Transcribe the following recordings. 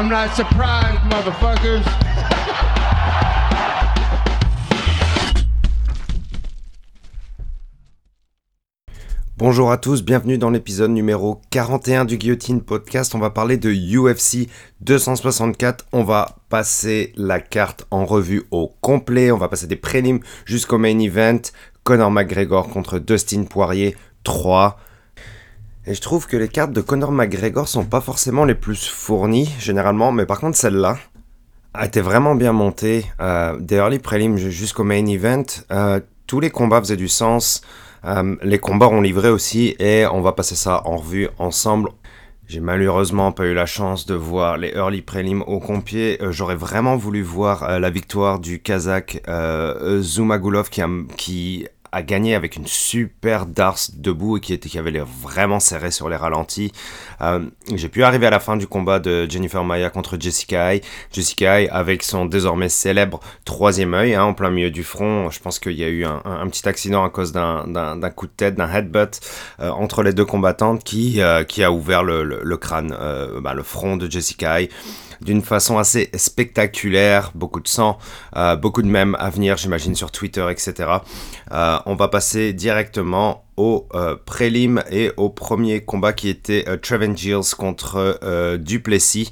I'm not surprised, motherfuckers. Bonjour à tous, bienvenue dans l'épisode numéro 41 du Guillotine Podcast. On va parler de UFC 264. On va passer la carte en revue au complet. On va passer des prélims jusqu'au main event. Conor McGregor contre Dustin Poirier 3. Et je trouve que les cartes de Conor McGregor sont pas forcément les plus fournies généralement, mais par contre celle-là a été vraiment bien montée. Euh, des early prélims jusqu'au main event, euh, tous les combats faisaient du sens. Euh, les combats ont livré aussi et on va passer ça en revue ensemble. J'ai malheureusement pas eu la chance de voir les early prélims au complet. Euh, j'aurais vraiment voulu voir la victoire du Kazakh Zumagulov qui, a, qui a gagné avec une super Dars debout et qui, était, qui avait l'air vraiment serré sur les ralentis. Euh, j'ai pu arriver à la fin du combat de Jennifer Maya contre Jessica Ay. Jessica Ay avec son désormais célèbre troisième œil hein, en plein milieu du front. Je pense qu'il y a eu un, petit accident à cause d'un coup de tête, d'un headbutt euh, entre les deux combattantes qui, euh, qui a ouvert le, le, crâne, bah, le front de Jessica Ay d'une façon assez spectaculaire, beaucoup de sang, euh, beaucoup de mèmes à venir, j'imagine, sur Twitter, etc. Euh, on va passer directement au euh, prélim et au premier combat qui était euh, contre euh, Duplessis.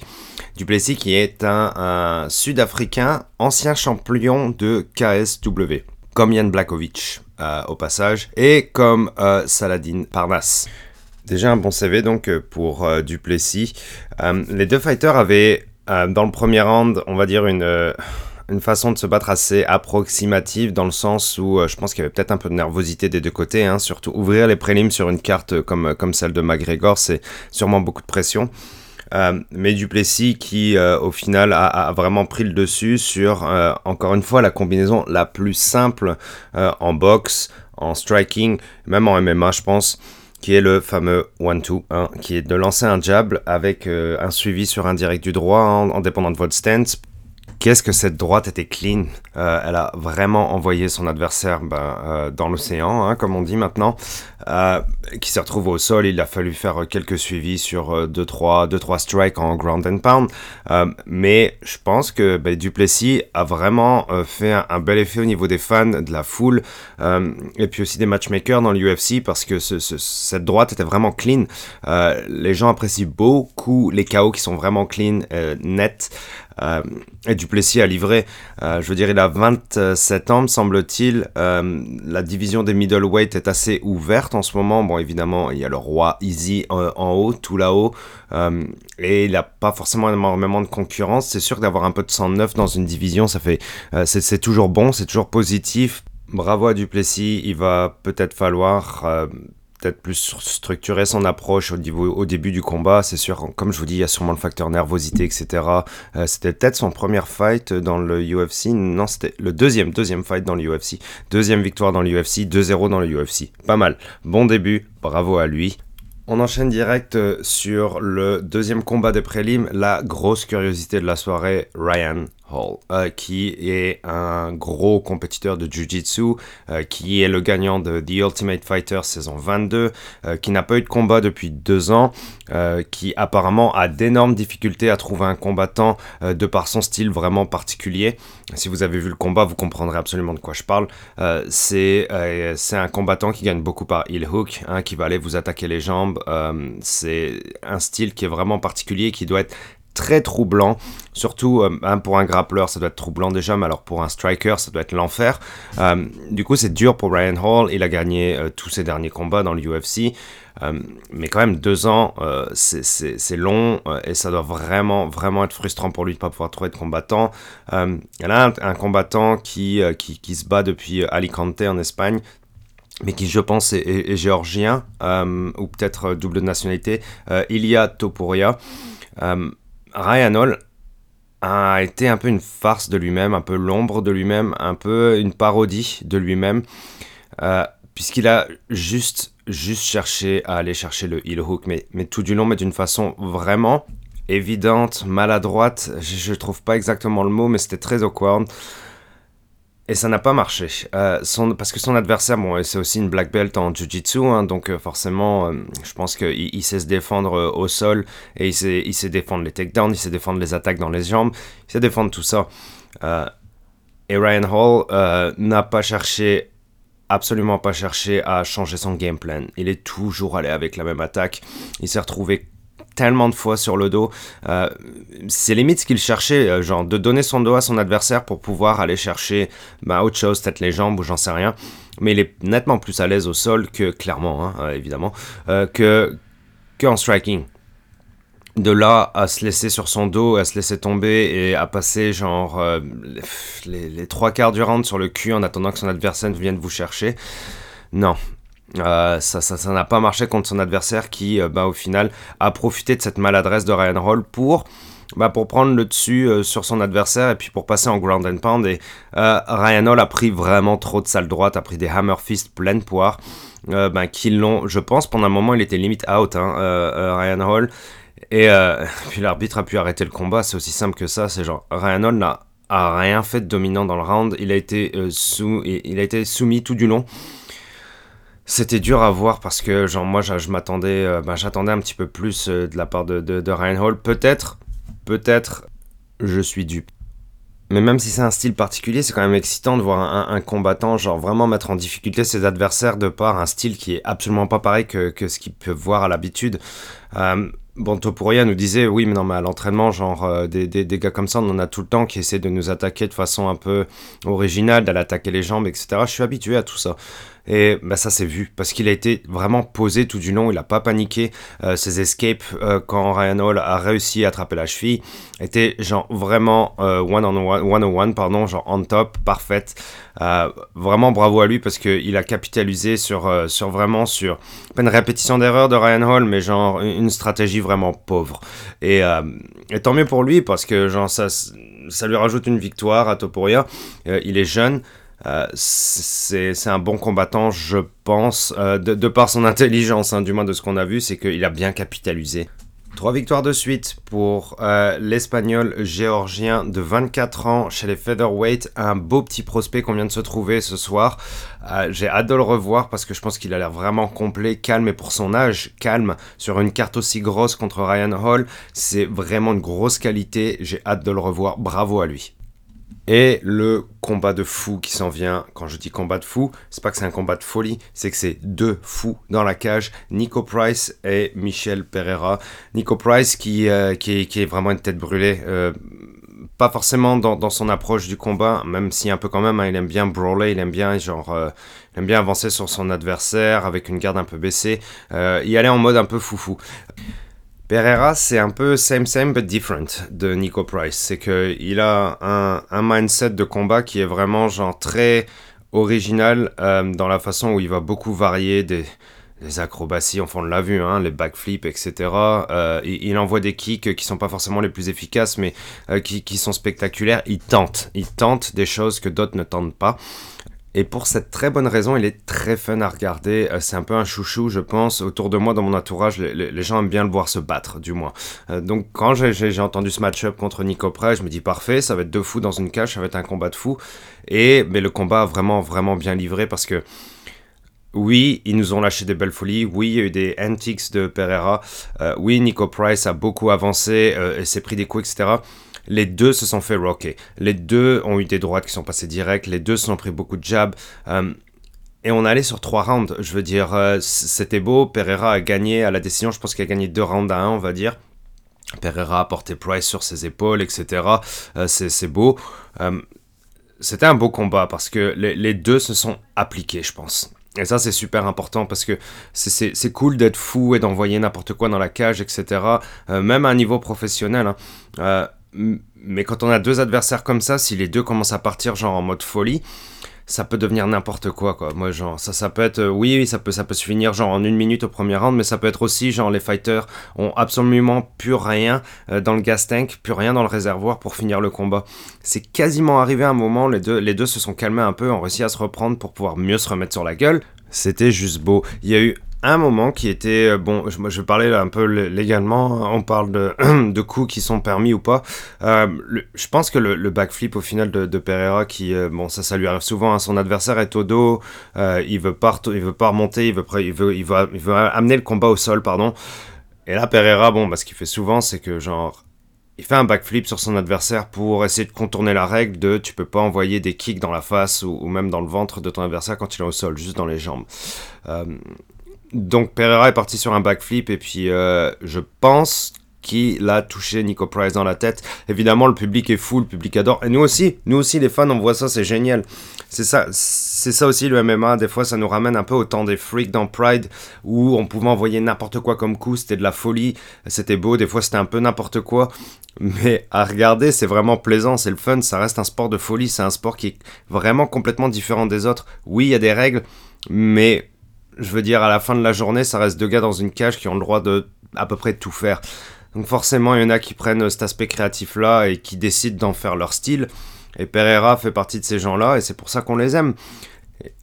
Duplessis qui est un, un Sud-Africain, ancien champion de KSW, comme Jan Blakovic au passage, et comme Saladin Parnas. Déjà un bon CV donc pour Duplessis. Les deux fighters avaient dans le premier round, on va dire une, euh, une façon de se battre assez approximative dans le sens où euh, je pense qu'il y avait peut-être un peu de nervosité des deux côtés. Hein, surtout ouvrir les prélims sur une carte comme, comme celle de McGregor, c'est sûrement beaucoup de pression. Euh, mais Duplessis qui euh, au final a, a, vraiment pris le dessus sur euh, encore une fois la combinaison la plus simple en boxe, en striking, même en MMA je pense qui est le fameux one-two, hein, qui est de lancer un jab avec euh, un suivi sur un direct du droit en, en dépendant de votre stance. Qu'est-ce que cette droite était clean? Euh, Elle a vraiment envoyé son adversaire ben, euh, dans l'océan, hein, comme on dit maintenant, euh, qui se retrouve au sol. Il a fallu faire quelques suivis sur 2-3 euh, strikes en ground and pound. Mais je pense que ben, Duplessis a vraiment fait un, bel effet au niveau des fans, de la foule, et puis aussi des matchmakers dans l'UFC, parce que ce, ce, cette droite était vraiment clean. les gens apprécient beaucoup les KO qui sont vraiment clean, net. Euh, et Duplessis a livré, euh, je veux dire, il a 27 ans, me semble-t-il. Euh, la division des middleweight est assez ouverte en ce moment. Bon, évidemment, il y a le roi Easy en, haut, tout là-haut. et il n'a pas forcément énormément de concurrence. C'est sûr d'avoir un peu de sang neuf dans une division, ça fait, c'est toujours bon, c'est toujours positif. Bravo à Duplessis, il va peut-être falloir peut-être plus structurer son approche au, début du combat. C'est sûr, comme je vous dis, il y a sûrement le facteur nervosité, etc. Euh, c'était peut-être son premier fight dans le UFC. Non, c'était le deuxième, deuxième fight dans le UFC. Deuxième victoire dans le UFC, 2-0 dans le UFC. Pas mal. Bon début, bravo à lui. On enchaîne direct sur le deuxième combat des prélims, la grosse curiosité de la soirée, Ryan Euh, qui est un gros compétiteur de Jiu-Jitsu, euh, qui est le gagnant de The Ultimate Fighter saison 22, euh, qui n'a pas eu de combat depuis deux ans, qui apparemment a d'énormes difficultés à trouver un combattant de par son style vraiment particulier. Si vous avez vu le combat, vous comprendrez absolument de quoi je parle. C'est un combattant qui gagne beaucoup par heel hook, hein, qui va aller vous attaquer les jambes. c'est un style qui est vraiment particulier, qui doit être très troublant, surtout euh, hein, pour un grappleur ça doit être troublant déjà, mais alors pour un striker ça doit être l'enfer. Euh, du coup c'est dur pour Ryan Hall, il a gagné euh, tous ses derniers combats dans l'UFC, mais quand même deux ans c'est long et ça doit vraiment vraiment être frustrant pour lui de pas pouvoir trouver de combattant. il y a un, combattant qui, qui, se bat depuis Alicante en Espagne, mais qui je pense est, géorgien ou peut-être double nationalité, Ilya Topuria. Ryan Hall a été un peu une farce de lui-même, un peu l'ombre de lui-même, un peu une parodie de lui-même, euh, puisqu'il a juste, juste cherché à aller chercher le heel hook, mais, mais tout du long, mais d'une façon vraiment évidente, maladroite, je, je trouve pas exactement le mot, mais c'était très awkward. Et ça n'a pas marché. Euh, parce que son adversaire, bon, c'est aussi une black belt en jiu-jitsu, hein, donc euh, forcément, euh, je pense qu'il il sait se défendre au sol et il sait, il sait défendre les takedowns, il sait défendre les attaques dans les jambes, il sait défendre tout ça. Et Ryan Hall n'a pas cherché, absolument pas cherché à changer son game plan. Il est toujours allé avec la même attaque. Il s'est retrouvé tellement de fois sur le dos. Euh, c'est limite ce qu'il cherchait, euh, genre de donner son dos à son adversaire pour pouvoir aller chercher bah, autre chose, peut-être les jambes ou j'en sais rien. Mais il est nettement plus à l'aise au sol que, clairement, hein, euh, évidemment, euh, que, que en striking. De là à se laisser sur son dos, à se laisser tomber et à passer genre les, les trois quarts du round sur le cul en attendant que son adversaire vienne vous chercher. Non, euh, ça, n'a pas marché contre son adversaire qui, euh, bah, au final, a profité de cette maladresse de Ryan Hall pour, bah, pour prendre le dessus euh, sur son adversaire et puis pour passer en ground and pound. Et euh, Ryan Hall a pris vraiment trop de salle droite, a pris des hammer fists pleines poires, euh, bah, qui l'ont, je pense, pendant un moment, il était limite out, hein, Ryan Hall. Et puis l'arbitre a pu arrêter le combat, c'est aussi simple que ça. C'est genre, Ryan Hall n'a rien fait de dominant dans le round. Il a été soumis tout du long. C'était dur à voir parce que genre moi je, m'attendais, ben, j'attendais un petit peu plus euh, de la part de, de, Ryan Hall. Peut-être, peut-être, je suis dupe. Mais même si c'est un style particulier, c'est quand même excitant de voir un, combattant genre vraiment mettre en difficulté ses adversaires de par un style qui est absolument pas pareil que, ce qu'ils peuvent voir à l'habitude. Euh, Bon, Topuria nous disait, oui, mais non, mais à l'entraînement, genre, euh, des, des, des, gars comme ça, on en a tout le temps qui essaient de nous attaquer de façon un peu originale, d'aller attaquer les jambes, etc. Je suis habitué à tout ça. Et bah, ça s'est vu, parce qu'il a été vraiment posé tout du long, il n'a pas paniqué. Euh, ses escapes, euh, quand Ryan Hall a réussi à attraper la cheville, étaient genre vraiment euh, one on one, one on one, pardon, genre on top, parfaite. Euh, vraiment bravo à lui parce qu'il a capitalisé sur, sur vraiment sur pas une répétition d'erreur de Ryan Hall, mais genre une stratégie vraiment pauvre. Et, tant mieux pour lui parce que genre ça, ça lui rajoute une victoire à Topuria. il est jeune. Euh, c'est un bon combattant, je pense, euh, de, par son intelligence, hein, du moins de ce qu'on a vu, c'est qu'il a bien capitalisé. Trois victoires de suite pour euh, l'espagnol géorgien de 24 ans chez les featherweight, un beau petit prospect qu'on vient de se trouver ce soir. J'ai hâte de le revoir parce que je pense qu'il a l'air vraiment complet, calme et pour son âge, calme sur une carte aussi grosse contre Ryan Hall, c'est vraiment une grosse qualité. J'ai hâte de le revoir, bravo à lui. Et le combat de fou qui s'en vient. Quand je dis combat de fou, c'est pas que c'est un combat de folie, c'est que c'est deux fous dans la cage, Nico Price et Michel Pereira. Nico Price qui, euh, est, vraiment une tête brûlée. Euh, pas forcément dans, son approche du combat, même si un peu quand même, hein, il aime bien brawler, il aime bien genre, euh, il aime bien avancer sur son adversaire avec une garde un peu baissée, y aller en mode un peu foufou. Pereira, c'est un peu same same but different de Nico Price. C'est que il a un, mindset de combat qui est vraiment genre très original euh, dans la façon où il va beaucoup varier des, acrobaties, enfin on l'a vu, hein, les backflips, etc. Euh, il, il, envoie des kicks qui sont pas forcément les plus efficaces, mais euh, qui, qui, sont spectaculaires. Il tente, il tente des choses que d'autres ne tentent pas. Et pour cette très bonne raison, il est très fun à regarder. Euh, c'est un peu un chouchou, je pense. Autour de moi, dans mon entourage, les, gens aiment bien le voir se battre, du moins. Euh, donc quand j'ai entendu ce match-up contre Nico Prey, je me dis parfait, ça va être deux fous dans une cage, ça va être un combat de fous. Et mais le combat a vraiment, vraiment bien livré parce que oui, ils nous ont lâché des belles folies. Oui, il y a eu des antics de Pereira. Euh, oui, Nico Price a beaucoup avancé et s'est pris des coups, etc les deux se sont fait rocker. Les deux ont eu des droites qui sont passées direct. Les deux se sont pris beaucoup de jabs. Euh, et on allait sur trois rounds. Je veux dire, euh, c'était beau. Pereira a gagné à la décision. Je pense qu'il a gagné deux rounds à un, on va dire. Pereira a porté Price sur ses épaules, etc. Euh, c'est beau. c'était un beau combat parce que les, les deux se sont appliqués, je pense. Et ça, c'est super important parce que c'est cool d'être fou et d'envoyer n'importe quoi dans la cage, etc. Même à un niveau professionnel. Hein. Euh, mais quand on a deux adversaires comme ça, si les deux commencent à partir genre en mode folie, ça peut devenir n'importe quoi quoi. Moi genre ça ça peut être euh, oui, ça peut ça peut se finir genre en une minute au premier round, mais ça peut être aussi genre les fighters ont absolument plus rien euh, dans le gas tank, plus rien dans le réservoir pour finir le combat. C'est quasiment arrivé un moment les deux les deux se sont calmés un peu, ont réussi à se reprendre pour pouvoir mieux se remettre sur la gueule. C'était juste beau. Il y a eu un moment qui était euh, bon je, je vais parler un peu légalement on parle de, de coups qui sont permis ou pas euh, je pense que le, backflip au final de, Pereira qui euh, bon ça ça lui arrive souvent hein, son adversaire est au dos il veut pas il veut pas remonter il veut il veut il veut, amener le combat au sol pardon et là Pereira bon bah, ce qu'il fait souvent c'est que genre il fait un backflip sur son adversaire pour essayer de contourner la règle de tu peux pas envoyer des kicks dans la face ou, même dans le ventre de ton adversaire quand il est au sol, juste dans les jambes. Euh, donc Pereira est parti sur un backflip et puis euh, je pense qu'il a touché Nico Price dans la tête. Évidemment, le public est fou, le public adore. Et nous aussi, nous aussi, les fans, on voit ça, c'est génial. C'est ça, c'est ça aussi le MMA. Des fois, ça nous ramène un peu au temps des freaks dans Pride où on pouvait envoyer n'importe quoi comme coup. C'était de la folie, c'était beau. Des fois, c'était un peu n'importe quoi. Mais à regarder, c'est vraiment plaisant, c'est le fun. Ça reste un sport de folie. C'est un sport qui est vraiment complètement différent des autres. Oui, il y a des règles, mais je veux dire, à la fin de la journée, ça reste deux gars dans une cage qui ont le droit de à peu près tout faire. Donc forcément, il y en a qui prennent cet aspect créatif-là et qui décident d'en faire leur style. Et Pereira fait partie de ces gens-là et c'est pour ça qu'on les aime.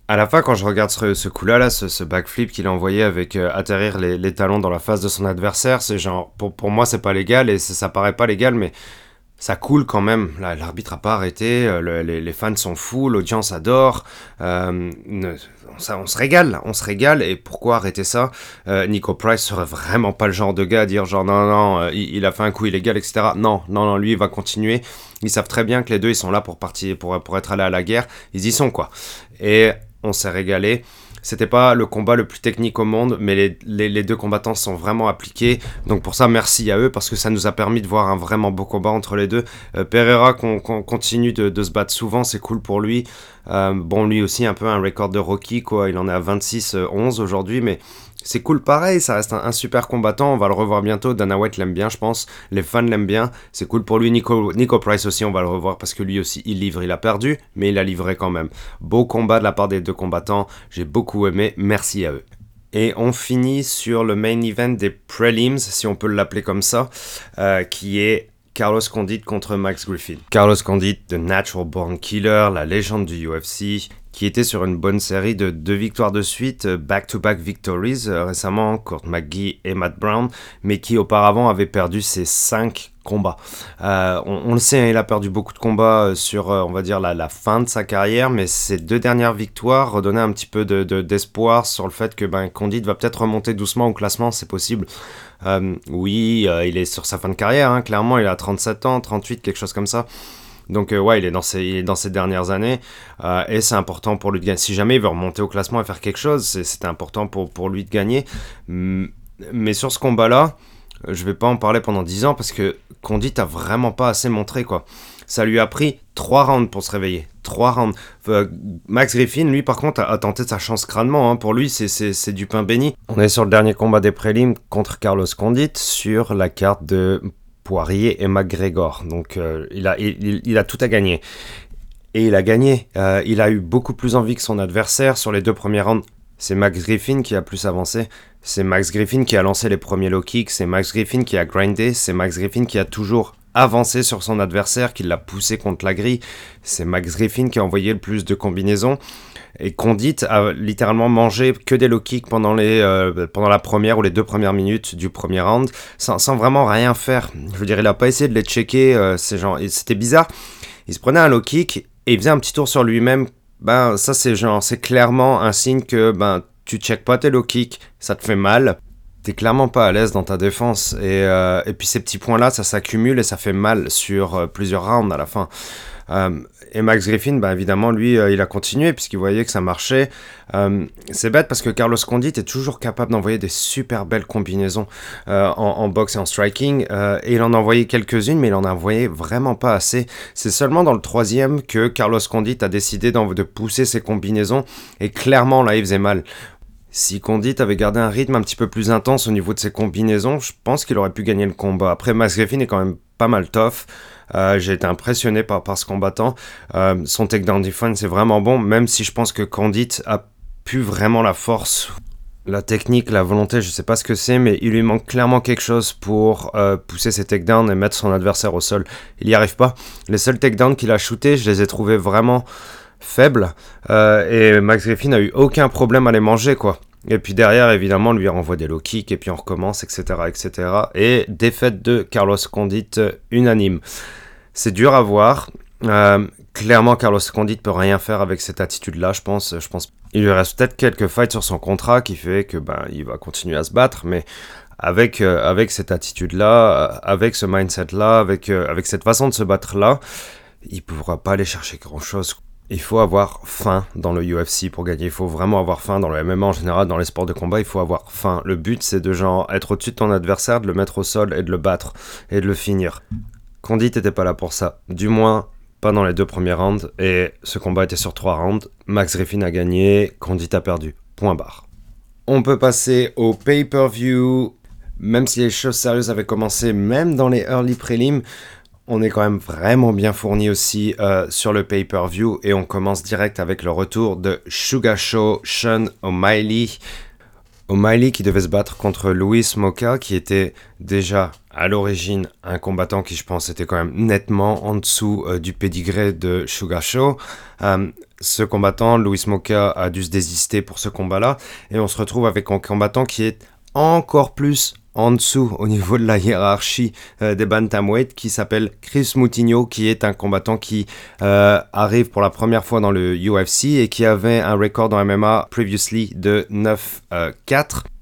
À la fin, quand je regarde ce, coup-là, là, ce, backflip qu'il a envoyé avec euh, atterrir les, talons dans la face de son adversaire, c'est genre, pour, pour moi, c'est pas légal et ça paraît pas légal, mais ça coule quand même. L'arbitre a pas arrêté, euh, les, fans sont fous, l'audience adore. Euh, on, se régale, on se régale. Et pourquoi arrêter ça? Euh, Nico Price serait vraiment pas le genre de gars à dire genre non, non, il, a fait un coup illégal, etc. Non, non, non, lui il va continuer. Ils savent très bien que les deux ils sont là pour partir, pour, pour être allés à la guerre. Ils y sont quoi. Et on s'est régalé. C'était pas le combat le plus technique au monde, mais les, deux combattants sont vraiment appliqués. Donc pour ça, merci à eux parce que ça nous a permis de voir un vraiment beau combat entre les deux. Euh, Pereira qu'on continue de, se battre souvent, c'est cool pour lui. Euh, bon, lui aussi un peu un record de Rocky, quoi. Il en est à 26-11 aujourd'hui, mais c'est cool pareil, ça reste un, super combattant, on va le revoir bientôt, Dana White l'aime bien je pense, les fans l'aiment bien, c'est cool pour lui, Nico, Price aussi on va le revoir parce que lui aussi il livre, il a perdu, mais il a livré quand même. Beau combat de la part des deux combattants, j'ai beaucoup aimé, merci à eux. Et on finit sur le main event des prelims, si on peut l'appeler comme ça, euh, qui est Carlos Condit contre Max Griffin. Carlos Condit, The Natural Born Killer, la légende du UFC, qui était sur une bonne série de deux victoires de suite, euh, back-to-back victories euh, récemment, Kurt McGee et Matt Brown, mais qui auparavant avait perdu ses cinq combats. Euh, on, le sait, hein, il a perdu beaucoup de combats sur, on va dire, la, fin de sa carrière, mais ces deux dernières victoires redonnaient un petit peu d'espoir de, sur le fait que ben, Condit va peut-être remonter doucement au classement, c'est possible. oui, il est sur sa fin de carrière, hein, clairement, il a 37 ans, 38, quelque chose comme ça. Donc euh, ouais, il est dans ses, dans ses dernières années euh, et c'est important pour lui de gagner. Si jamais il veut remonter au classement et faire quelque chose, c'est important pour, pour lui de gagner. Mais sur ce combat-là, je vais pas en parler pendant 10 ans parce que Condit a vraiment pas assez montré quoi. Ça lui a pris 3 rounds pour se réveiller. 3 rounds. Euh, Max Griffin, lui, par contre, a, tenté sa chance crânement. Hein. Pour lui, c'est du pain béni. On est sur le dernier combat des prélims contre Carlos Condit sur la carte de Poirier et McGregor. Donc euh, il, a, tout à gagner. Et il a gagné. Euh, il a eu beaucoup plus envie que son adversaire sur les deux premiers rounds. C'est Max Griffin qui a plus avancé. C'est Max Griffin qui a lancé les premiers low kicks. C'est Max Griffin qui a grindé. C'est Max Griffin qui a toujours avancé sur son adversaire, qui l'a poussé contre la grille. C'est Max Griffin qui a envoyé le plus de combinaisons. Et Condit a littéralement mangé que des low kicks pendant, les, euh, pendant la première ou les deux premières minutes du premier round, sans, vraiment rien faire. Je veux dire, il a pas essayé de les checker, euh, ces gens. C'était bizarre. Il se prenait un low kick et il faisait un petit tour sur lui-même. Ben, ça, c'est genre, c'est clairement un signe que, ben, tu check pas tes low kicks, ça te fait mal. T'es clairement pas à l'aise dans ta défense. Et, euh, et puis ces petits points-là, ça s'accumule et ça fait mal sur plusieurs rounds à la fin. Euh, et Max Griffin, bah, évidemment, lui, euh, il a continué puisqu'il voyait que ça marchait. Euh, c'est bête parce que Carlos Condit est toujours capable d'envoyer des super belles combinaisons en, boxe et en striking. et il en a envoyé quelques-unes, mais il en a envoyé vraiment pas assez. C'est seulement dans le troisième que Carlos Condit a décidé de pousser ses combinaisons. Et clairement, là, il faisait mal. Si Condit avait gardé un rythme un petit peu plus intense au niveau de ses combinaisons, je pense qu'il aurait pu gagner le combat. Après, Max Griffin est quand même pas mal tough. Euh, j'ai été impressionné par, ce combattant. Euh, son takedown defense c'est vraiment bon, même si je pense que Condit a pu vraiment la force la technique, la volonté, je sais pas ce que c'est, mais il lui manque clairement quelque chose pour euh, pousser ses takedowns et mettre son adversaire au sol. Il n'y arrive pas. Les seuls takedowns qu'il a shootés, je les ai trouvés vraiment faibles. et Max Griffin a eu aucun problème à les manger, quoi. Et puis derrière, évidemment, on lui renvoie des low kicks et puis on recommence, etc., etc. Et défaite de Carlos Condit unanime. C'est dur à voir. Euh, clairement, Carlos Condit peut rien faire avec cette attitude-là, je pense. Je pense. Il lui reste peut-être quelques fights sur son contrat qui fait que ben il va continuer à se battre, mais avec euh, avec cette attitude-là, euh, avec ce mindset-là, avec avec cette façon de se battre-là, il pourra pas aller chercher grand-chose. Il faut avoir faim dans le UFC pour gagner. Il faut vraiment avoir faim dans le MMA en général, dans les sports de combat. Il faut avoir faim. Le but, c'est de genre être au-dessus de ton adversaire, de le mettre au sol et de le battre et de le finir. Condit n'était pas là pour ça. Du moins, pas dans les deux premiers rounds. Et ce combat était sur trois rounds. Max Griffin a gagné, Condit a perdu. Point barre. On peut passer au pay-per-view. Même si les choses sérieuses avaient commencé, même dans les early prelims, on est quand même vraiment bien fourni aussi euh, sur le pay-per-view et on commence direct avec le retour de Sugar Show Sean O'Malley. O'Malley qui devait se battre contre Louis Moka qui était déjà à l'origine un combattant qui je pense était quand même nettement en dessous euh, du pédigré de Sugar Show. Euh, ce combattant, Louis Moka, a dû se désister pour ce combat-là et on se retrouve avec un combattant qui est encore plus en dessous au niveau de la hiérarchie euh, des bantamweight qui s'appelle Chris Moutinho qui est un combattant qui euh, arrive pour la première fois dans le UFC et qui avait un record en MMA previously de 9-4. Euh,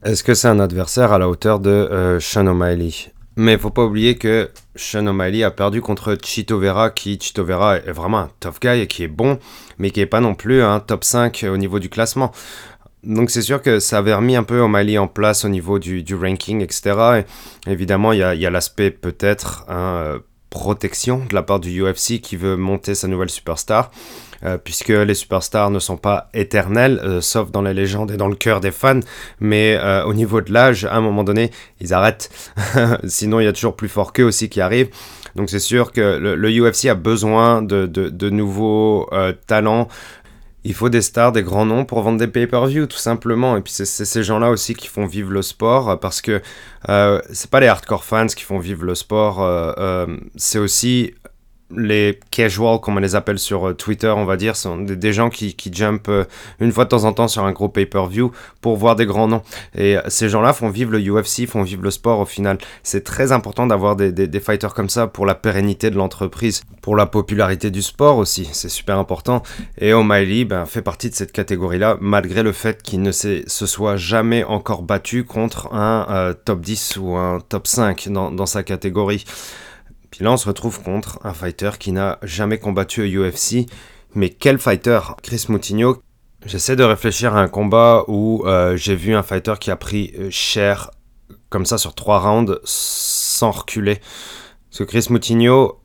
Est-ce que c'est un adversaire à la hauteur de Sean O'Malley? Mais faut pas oublier que Sean O'Malley a perdu contre Chito Vera, qui Chito Vera est vraiment un tough guy et qui est bon, mais qui est pas non plus un top 5 au niveau du classement. Donc c'est sûr que ça avait remis un peu O'Malley en place au niveau du, ranking, etc. Et évidemment, il y a, l'aspect peut-être hein, euh, protection de la part du UFC qui veut monter sa nouvelle superstar. Euh, puisque les superstars ne sont pas éternels, euh, sauf dans la légende et dans le cœur des fans, mais au niveau de l'âge, à un moment donné, ils arrêtent. Sinon, il y a toujours plus fort qu'eux aussi qui arrivent. Donc c'est sûr que le, UFC a besoin de, de nouveaux talents, il faut des stars, des grands noms pour vendre des pay-per-view, tout simplement. Et puis c'est ces gens-là aussi qui font vivre le sport, parce que euh, c'est pas les hardcore fans qui font vivre le sport, euh, euh, c'est aussi les casuals, comme on les appelle sur euh, Twitter, on va dire, sont des, gens qui, qui jumpent euh, une fois de temps en temps sur un gros pay-per-view pour voir des grands noms. Et euh, ces gens-là font vivre le UFC, font vivre le sport au final. C'est très important d'avoir des, des, fighters comme ça pour la pérennité de l'entreprise, pour la popularité du sport aussi, c'est super important. Et O'Malley ben, fait partie de cette catégorie-là, malgré le fait qu'il ne se soit jamais encore battu contre un top 10 ou un top 5 dans, dans sa catégorie. Puis là, on se retrouve contre un fighter qui n'a jamais combattu au UFC. Mais quel fighter? Chris Moutinho. J'essaie de réfléchir à un combat où euh, j'ai vu un fighter qui a pris euh, cher comme ça sur trois rounds sans reculer. Parce que Chris Moutinho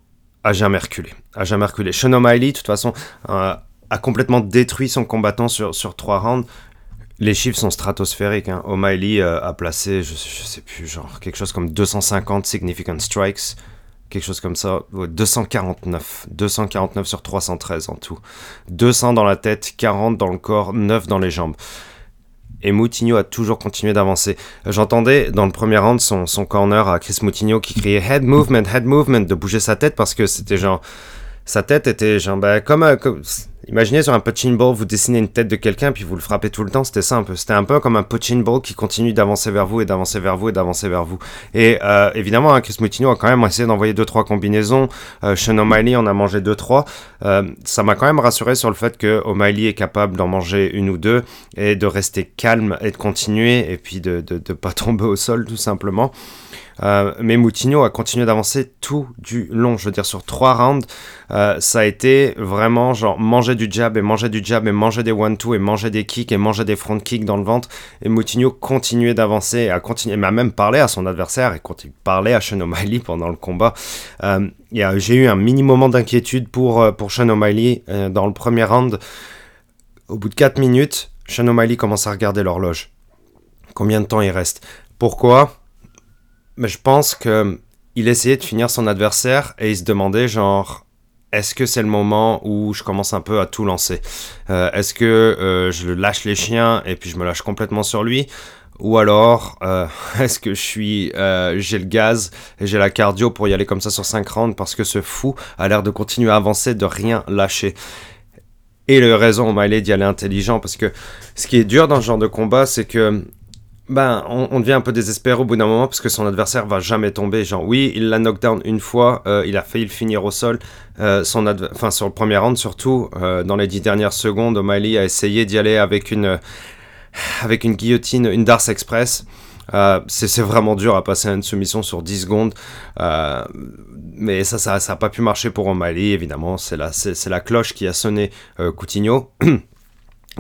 a jamais reculé. A jamais reculé. Sean O'Malley, de toute façon, euh, a complètement détruit son combattant sur, sur trois rounds. Les chiffres sont stratosphériques. Hein. O'Malley a placé, je, je sais plus, genre quelque chose comme 250 significant strikes quelque chose comme ça, 249, 249 sur 313 en tout. 200 dans la tête, 40 dans le corps, 9 dans les jambes. Et Moutinho a toujours continué d'avancer. J'entendais dans le premier round son, son corner à Chris Moutinho qui criait head movement, head movement, de bouger sa tête parce que c'était genre. Sa tête était genre, bah, comme, euh, comme Imaginez sur un punching ball, vous dessinez une tête de quelqu'un puis vous le frappez tout le temps, c'était simple. C'était un peu comme un punching ball qui continue d'avancer vers vous et d'avancer vers vous et d'avancer vers vous. Et euh, évidemment, hein, Chris Moutinho a quand même essayé d'envoyer 2-3 combinaisons. Euh, Sean O'Malley en a mangé 2-3. Euh, ça m'a quand même rassuré sur le fait que O'Malley est capable d'en manger une ou deux et de rester calme et de continuer et puis de ne pas tomber au sol tout simplement. Euh, mais Moutinho a continué d'avancer tout du long. Je veux dire, sur trois rounds, ça a été vraiment genre manger du jab et manger du jab et manger des one-two et manger des kicks et manger des front kicks dans le ventre. Et Moutinho continuait d'avancer, a continué, m'a même parlé à son adversaire et quand il parlait à Sean O'Malley pendant le combat. Euh, j'ai eu un mini moment d'inquiétude pour, pour Sean O'Malley dans le premier round. Au bout de 4 minutes, Sean O'Malley commence à regarder l'horloge. Combien de temps il reste? Pourquoi? Mais je pense que il essayait de finir son adversaire et il se demandait genre est-ce que c'est le moment où je commence un peu à tout lancer? Euh, Est-ce que euh, je lâche les chiens et puis je me lâche complètement sur lui? Ou alors, euh, est-ce que je suis, j'ai le gaz et j'ai la cardio pour y aller comme ça sur 5 rounds parce que ce fou a l'air de continuer à avancer, de rien lâcher? Et le raison O'Malley d'y aller intelligent, parce que ce qui est dur dans ce genre de combat, c'est que ben, on, devient un peu désespéré au bout d'un moment parce que son adversaire va jamais tomber. Genre, oui, il l'a knockdown une fois, euh, il a failli le finir au sol. Euh, son enfin, sur le premier round surtout, euh, dans les dix dernières secondes, O'Malley a essayé d'y aller avec une, avec une guillotine, une Darce Express. c'est vraiment dur à passer à une soumission sur 10 secondes. mais ça, ça n'a pas pu marcher pour O'Malley, évidemment. C'est la, la cloche qui a sonné Coutinho.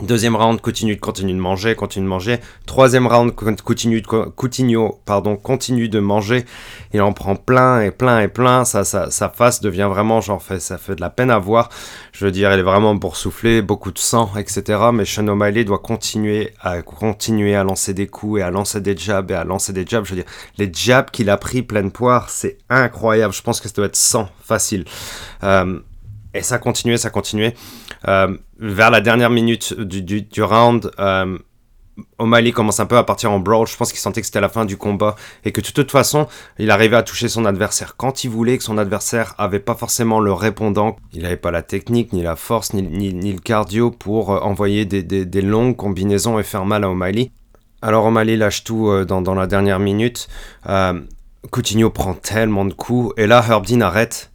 Deuxième round, continue de continue de manger, continue de manger. Troisième round, continue de pardon, continue de manger. Il en prend plein et plein et plein. Sa, sa, face devient vraiment, genre, fait, ça fait de la peine à voir. Je veux dire, elle est vraiment boursouflée, beaucoup de sang, etc. Mais Sean O'Malley doit continuer à continuer à lancer des coups et à lancer des jabs et à lancer des jabs. Je veux dire, les jabs qu'il a pris pleine poire, c'est incroyable. Je pense que ça doit être 100 facile. Euh, et ça continuait, ça continuait. Euh, vers la dernière minute du, round, euh, O'Malley commence un peu à partir en brawl. Je pense qu'il sentait que c'était la fin du combat et que de toute façon, il arrivait à toucher son adversaire quand il voulait, que son adversaire avait pas forcément le répondant. Il n'avait pas la technique, ni la force, ni, le cardio pour euh, envoyer des, longues combinaisons et faire mal à O'Malley. Alors O'Malley lâche tout euh, dans, dans, la dernière minute. Coutinho prend tellement de coups et là Herb Dean arrête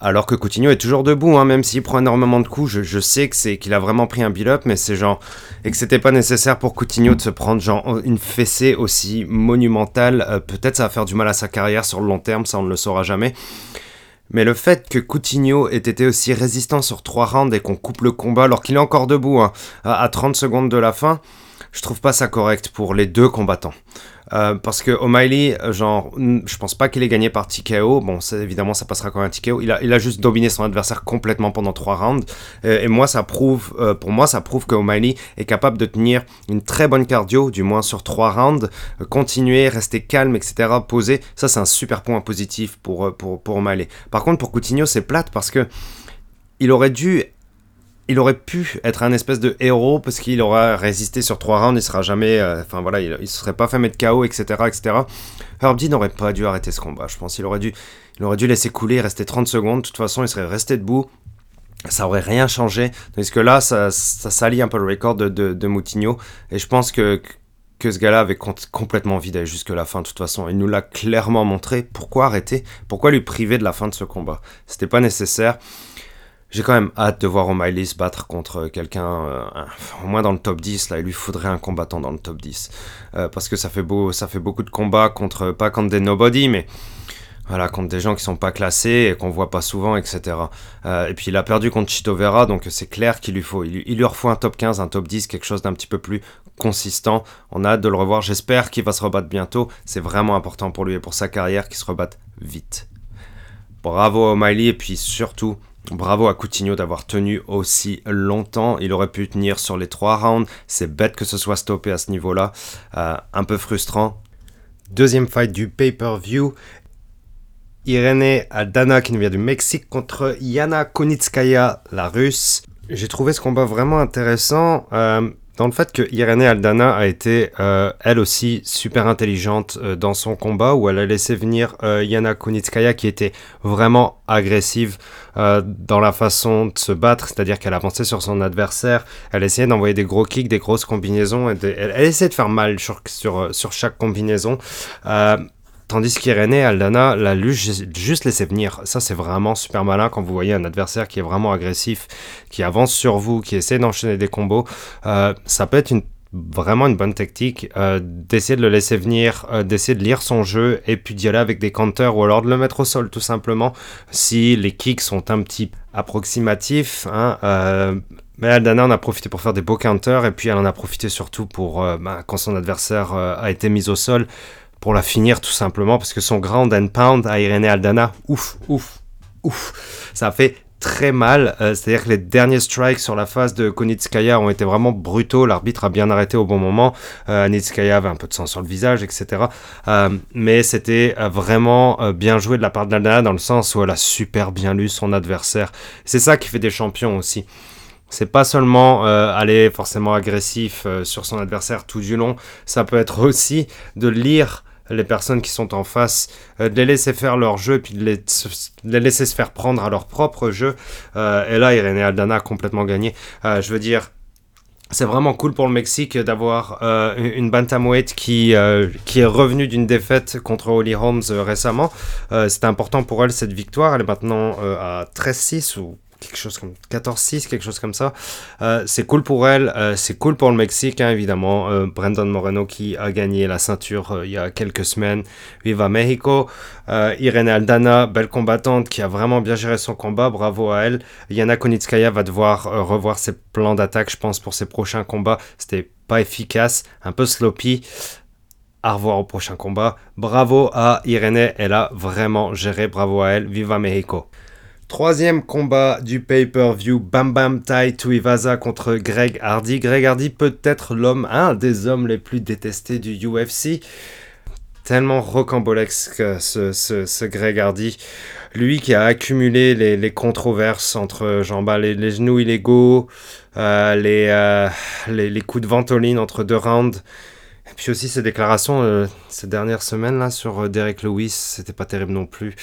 alors que Coutinho est toujours debout, hein, même s'il prend énormément de coups. Je, sais que c'est qu'il a vraiment pris un build-up, mais c'est genre et que c'était pas nécessaire pour Coutinho de se prendre genre une fessée aussi monumentale. Euh, peut-être ça va faire du mal à sa carrière sur le long terme, ça on ne le saura jamais. Mais le fait que Coutinho ait été aussi résistant sur trois rounds et qu'on coupe le combat alors qu'il est encore debout hein, à 30 secondes de la fin, je trouve pas ça correct pour les deux combattants. Euh, parce que O'Malley, genre, je pense pas qu'il ait gagné par TKO. Bon, évidemment, ça passera comme un TKO. Il a, il a juste dominé son adversaire complètement pendant trois rounds. Euh, et moi, ça prouve, euh, pour moi, ça prouve que O'Malley est capable de tenir une très bonne cardio, du moins sur trois rounds, continuer, rester calme, etc., poser. Ça, c'est un super point positif pour, pour, pour O'Malley. Par contre, pour Coutinho, c'est plate parce que il aurait dû il aurait pu être un espèce de héros parce qu'il aura résisté sur trois rounds, il sera jamais, euh, enfin voilà, il, ne se serait pas fait mettre KO, etc., etc. Herbie n'aurait pas dû arrêter ce combat, je pense. Il aurait dû, il aurait dû laisser couler, rester 30 secondes. De toute façon, il serait resté debout. Ça aurait rien changé. Parce que là, ça, ça salit un peu le record de, de, Moutinho. Et je pense que, que ce gars-là avait complètement vidé jusque la fin de toute façon. Il nous l'a clairement montré. Pourquoi arrêter? Pourquoi lui priver de la fin de ce combat? C'était pas nécessaire. J'ai quand même hâte de voir O'Malley se battre contre quelqu'un, euh, au moins dans le top 10. Là, il lui faudrait un combattant dans le top 10. Euh, parce que ça fait, beau, ça fait beaucoup de combats contre, pas contre des nobody, mais voilà, contre des gens qui sont pas classés et qu'on voit pas souvent, etc. Euh, et puis il a perdu contre Chito Vera, donc c'est clair qu'il lui faut. Il, il, lui faut un top 15, un top 10, quelque chose d'un petit peu plus consistant. On a hâte de le revoir. J'espère qu'il va se rebattre bientôt. C'est vraiment important pour lui et pour sa carrière qu'il se rebatte vite. Bravo O'Malley et puis surtout Bravo à Coutinho d'avoir tenu aussi longtemps. Il aurait pu tenir sur les trois rounds. C'est bête que ce soit stoppé à ce niveau-là. Euh, un peu frustrant. Deuxième fight du pay-per-view. Irene Aldana qui nous vient du Mexique contre Yana Konitskaya, la russe. J'ai trouvé ce combat vraiment intéressant. Euh, dans le fait que Irene Aldana a été euh, elle aussi super intelligente euh, dans son combat où elle a laissé venir euh, Yana Kunitskaya qui était vraiment agressive dans la façon de se battre, c'est-à-dire qu'elle avançait sur son adversaire, elle essayait d'envoyer des gros kicks, des grosses combinaisons, elle, essayait de faire mal sur chaque combinaison. Tandis qu'Irénée, Aldana l'a juste laissé venir. Ça, c'est vraiment super malin quand vous voyez un adversaire qui est vraiment agressif, qui avance sur vous, qui essaie d'enchaîner des combos. Euh, ça peut être vraiment une bonne technique euh, d'essayer de le laisser venir, euh, d'essayer de lire son jeu et puis d'y aller avec des counters ou alors de le mettre au sol tout simplement si les kicks sont un petit approximatifs. Hein, mais Aldana en a profité pour faire des beaux counters et puis elle en a profité surtout pour bah, quand son adversaire a été mis au sol pour la finir tout simplement parce que son ground and pound à Irene Aldana, ouf, ouf, ouf, ça fait très mal. Euh, c'est-à-dire que les derniers strikes sur la face de Konitskaya ont été vraiment brutaux. L'arbitre a bien arrêté au bon moment. Euh, avait un peu de sang sur le visage, etc. Euh, mais c'était euh, vraiment bien joué de la part d'Aldana dans le sens où elle a super bien lu son adversaire. C'est ça qui fait des champions aussi. C'est pas seulement aller forcément agressif sur son adversaire tout du long, ça peut être aussi de lire les personnes qui sont en face, de les laisser faire leur jeu, puis de les, laisser se faire prendre à leur propre jeu. et là, Irene Aldana a complètement gagné. je veux dire, c'est vraiment cool pour le Mexique d'avoir euh, une bantamweight qui, euh, qui est revenue d'une défaite contre Holly Holmes euh, récemment. C'était important pour elle cette victoire. Elle est maintenant à 13-6 ou quelque chose comme 14-6, quelque chose comme ça. Euh, c'est cool pour elle, euh, c'est cool pour le Mexique, hein, évidemment. Euh, Brandon Moreno qui a gagné la ceinture il y a quelques semaines. Viva Mexico. Irene Aldana, belle combattante qui a vraiment bien géré son combat, bravo à elle. Yana Konitskaya va devoir revoir ses plans d'attaque, je pense, pour ses prochains combats. C'était pas efficace, un peu sloppy. À revoir au prochain combat. Bravo à Irene, elle a vraiment géré, bravo à elle. Viva Mexico. Troisième combat du pay-per-view, Bam Bam Tai Tuivasa contre Greg Hardy. Greg Hardy peut-être l'homme, un des hommes les plus détestés du UFC. Tellement rocambolesque ce, ce, Greg Hardy. Lui qui a accumulé les, controverses entre genre, bah, les, genoux illégaux, euh, euh, les, les, coups de ventoline entre deux rounds. Et puis aussi ses déclarations euh, ces dernières semaines là sur Derek Lewis, c'était pas terrible non plus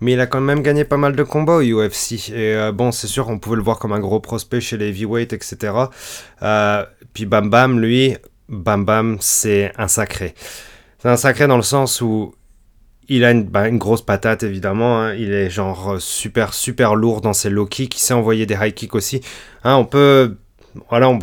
mais il a quand même gagné pas mal de combats au UFC. Et euh, bon, c'est sûr, on pouvait le voir comme un gros prospect chez les heavyweights, etc. Euh, puis Bam Bam, lui, Bam Bam, c'est un sacré. C'est un sacré dans le sens où il a une, bah, grosse patate, évidemment. Hein. Il est genre super, super lourd dans ses low kicks. Il sait envoyer des high kicks aussi. Hein, on peut voilà, on,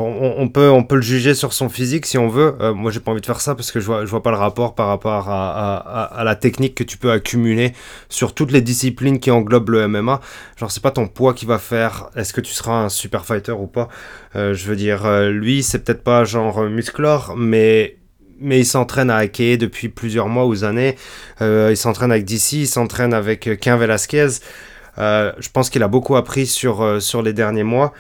peut, on peut le juger sur son physique si on veut. Euh, moi, j'ai pas envie de faire ça parce que je vois, je vois pas le rapport par rapport à, la technique que tu peux accumuler sur toutes les disciplines qui englobent le MMA. Genre, c'est pas ton poids qui va faire est-ce que tu seras un super fighter ou pas. Euh, je veux dire, euh, lui, c'est peut-être pas genre musclore, mais mais il s'entraîne à hacker depuis plusieurs mois ou années. il s'entraîne avec DC, il s'entraîne avec Quin Velasquez. je pense qu'il a beaucoup appris sur, sur les derniers mois.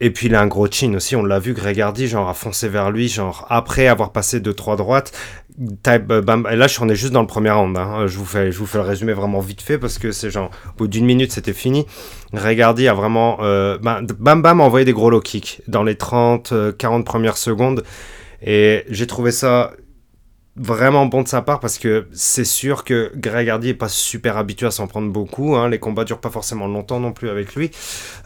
Et puis il a un gros chin aussi, on l'a vu, Greg genre a foncé vers lui, genre après avoir passé 2-3 droites. Bam, et là, on est juste dans le premier round. Hein. Je, vous fais, je vous fais le résumé vraiment vite fait parce que c'est genre, au bout d'une minute, c'était fini. Greg a vraiment. Euh, ben, bam Bam a envoyé des gros low kicks dans les 30, 40 euh, premières secondes. Et j'ai trouvé ça vraiment bon de sa part parce que c'est sûr que Greg Hardy est pas super habitué à s'en prendre beaucoup. Hein. Les combats durent pas forcément longtemps non plus avec lui.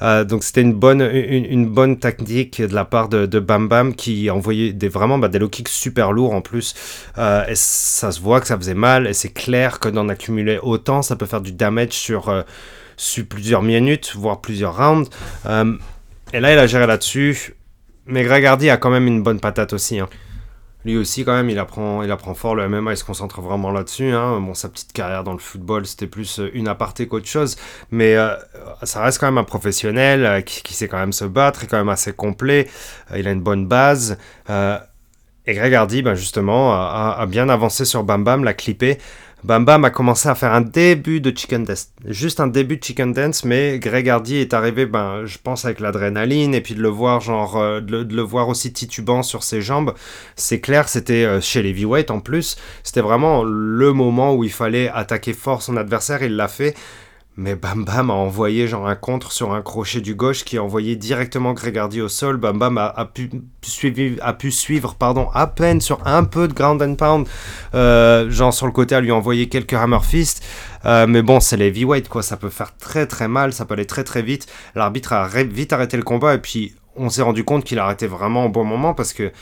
Euh, donc c'était une bonne, une, bonne tactique de la part de, Bam Bam qui envoyait des, vraiment bah, des low kicks super lourds en plus. Euh, et ça se voit que ça faisait mal et c'est clair que d'en accumuler autant, ça peut faire du damage sur, euh, sur plusieurs minutes, voire plusieurs rounds. et là, il a géré là-dessus. Mais Greg Hardy a quand même une bonne patate aussi. Hein. Lui aussi, quand même, il apprend, il apprend fort le MMA, il se concentre vraiment là-dessus. Hein. Bon, sa petite carrière dans le football, c'était plus euh, une aparté qu'autre chose. Mais euh, ça reste quand même un professionnel euh, qui, sait quand même se battre, est quand même assez complet. il a une bonne base. et Greg Hardy, ben justement, a, a, bien avancé sur Bam Bam, l'a clippé. Bam Bam a commencé à faire un début de Chicken Dance. Juste un début de Chicken Dance, mais Greg Hardy est arrivé, ben, je pense, avec l'adrénaline, et puis de le voir, genre, euh, de, le, voir aussi titubant sur ses jambes. C'est clair, c'était euh, chez les en plus. C'était vraiment le moment où il fallait attaquer fort son adversaire, il l'a fait. Mais Bam Bam a envoyé genre un contre sur un crochet du gauche qui a envoyé directement Gregardi au sol. Bam Bam a, pu, suivre, a pu suivre pardon, à peine sur un peu de ground and pound. Euh, genre sur le côté à lui envoyer quelques hammer fists. Euh, mais bon, c'est les heavyweight quoi, ça peut faire très très mal, ça peut aller très très vite. L'arbitre a vite arrêté le combat et puis on s'est rendu compte qu'il a arrêté vraiment au bon moment parce que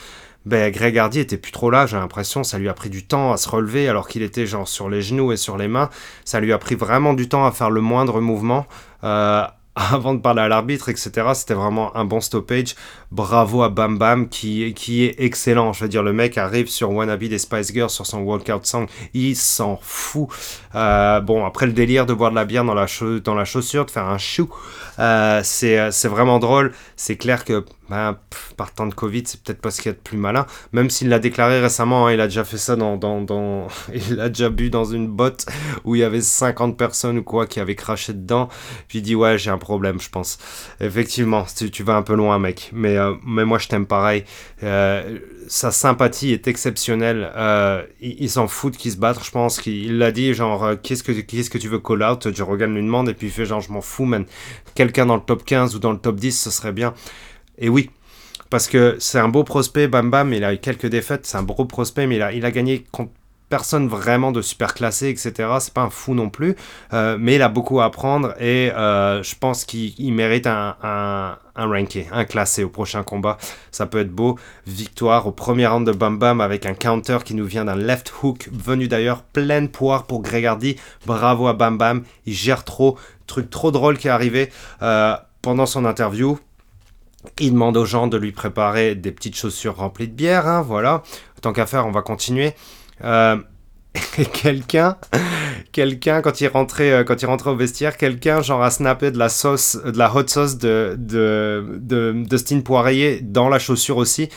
ben, Greg Hardy était plus trop là, j'ai l'impression, ça lui a pris du temps à se relever alors qu'il était genre sur les genoux et sur les mains, ça lui a pris vraiment du temps à faire le moindre mouvement. Euh, avant de parler à l'arbitre, etc. C'était vraiment un bon stoppage. Bravo à Bam Bam qui, qui est excellent. Je veux dire, le mec arrive sur Wannabe des Spice Girls sur son walkout song. Il s'en fout. Euh, bon, après le délire de boire de la bière dans la, dans la chaussure, de faire un chou, euh, c'est vraiment drôle. C'est clair que ben, par temps de Covid, c'est peut-être pas ce qu'il y a de plus malin. Même s'il l'a déclaré récemment, hein, il a déjà fait ça dans, dans, dans, Il a déjà bu dans une botte où il y avait 50 personnes ou quoi qui avaient craché dedans. Puis il dit Ouais, j'ai un problème, je pense. Effectivement, tu, tu vas un peu loin, mec. Mais, euh, mais moi, je t'aime pareil. Euh, sa sympathie est exceptionnelle. Euh, il, s'en fout qu'il se battre, je pense. qu'il l'a dit genre, qu'est-ce que, qu'est-ce que tu veux call out? Rogan lui demande et puis il fait genre, je m'en fous, man. Quelqu'un dans le top 15 ou dans le top 10, ce serait bien. Et oui, parce que c'est un beau prospect, Bam Bam, il a eu quelques défaites, c'est un beau prospect, mais il a, il a gagné personne vraiment de super classé, etc. C'est pas un fou non plus, euh, mais il a beaucoup à apprendre et euh, je pense qu'il mérite un, un, un un classé au prochain combat. Ça peut être beau. Victoire au premier round de Bam Bam avec un counter qui nous vient d'un left hook venu d'ailleurs pleine poire pour Gregardi. Bravo à Bam Bam, il gère trop. Truc trop drôle qui est arrivé euh, pendant son interview. Il demande aux gens de lui préparer des petites chaussures remplies de bière, hein, voilà. Tant qu'à faire, on va continuer. Euh, quelqu'un, quelqu'un quand il rentrait, euh, quand il rentrait au vestiaire, quelqu'un genre a snappé de la sauce, de la hot sauce de de, de Dustin Poirier dans la chaussure aussi.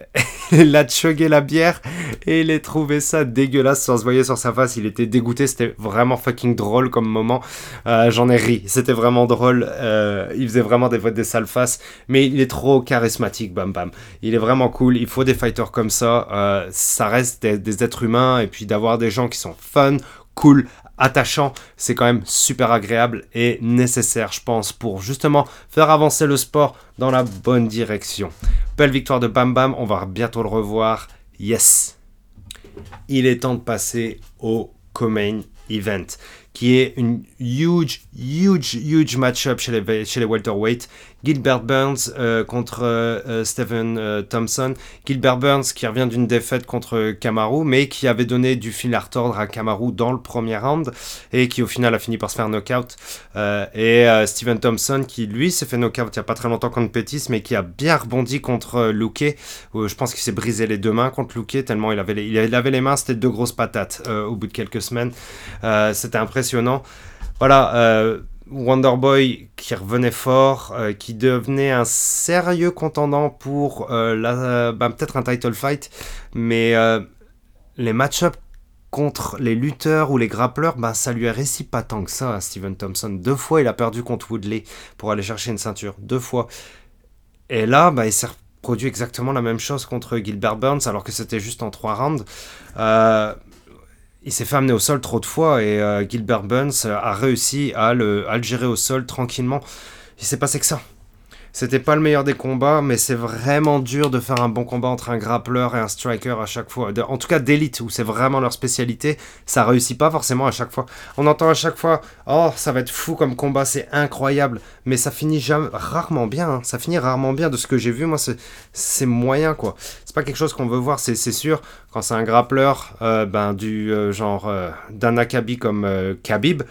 il a chugué la bière et il a trouvé ça dégueulasse. Ça se voyait sur sa face, il était dégoûté. C'était vraiment fucking drôle comme moment. Euh, J'en ai ri. C'était vraiment drôle. Euh, il faisait vraiment des des sales faces, mais il est trop charismatique, Bam Bam. Il est vraiment cool. Il faut des fighters comme ça. Ça reste des, des êtres humains et puis d'avoir des gens qui sont fun, cool, attachants, c'est quand même super agréable et nécessaire, je pense, pour justement faire avancer le sport dans la bonne direction. Belle victoire de Bam Bam, on va bientôt le revoir. Yes. Il est temps de passer au co-main event, qui est une huge, huge, huge match-up chez les, chez les welterweight. Gilbert Burns euh, contre euh, Stephen euh, Thompson. Gilbert Burns qui revient d'une défaite contre Kamaru, mais qui avait donné du fil à retordre à Kamaru dans le premier round et qui au final a fini par se faire knockout. et Stephen Thompson qui lui s'est fait knockout il n'y a pas très longtemps contre Pettis, mais qui a bien rebondi contre Luque. je pense qu'il s'est brisé les deux mains contre Luque tellement il avait les, il avait les mains, c'était deux grosses patates au bout de quelques semaines. c'était impressionnant. Voilà. Wonderboy qui revenait fort, euh, qui devenait un sérieux contendant pour euh, la, bah, peut-être un title fight, mais euh, les match-ups contre les lutteurs ou les grappleurs, bah, ça lui réussi pas tant que ça à Steven Thompson. Deux fois, il a perdu contre Woodley pour aller chercher une ceinture. Deux fois. Et là, bah, il s'est produit exactement la même chose contre Gilbert Burns, alors que c'était juste en trois rounds il s'est fait amener au sol trop de fois et euh, Gilbert Burns a réussi à le, à le gérer au sol tranquillement. Il s'est passé que ça. C'était pas le meilleur des combats, mais c'est vraiment dur de faire un bon combat entre un grappleur et un striker à chaque fois. En tout cas, d'élite, où c'est vraiment leur spécialité, ça réussit pas forcément à chaque fois. On entend à chaque fois, oh, ça va être fou comme combat, c'est incroyable, mais ça finit jamais, rarement bien. Hein. Ça finit rarement bien de ce que j'ai vu. Moi, c'est moyen, quoi. C'est pas quelque chose qu'on veut voir, c'est sûr. Quand c'est un grappleur, euh, ben, du euh, genre euh, d'un Akabi comme Khabib,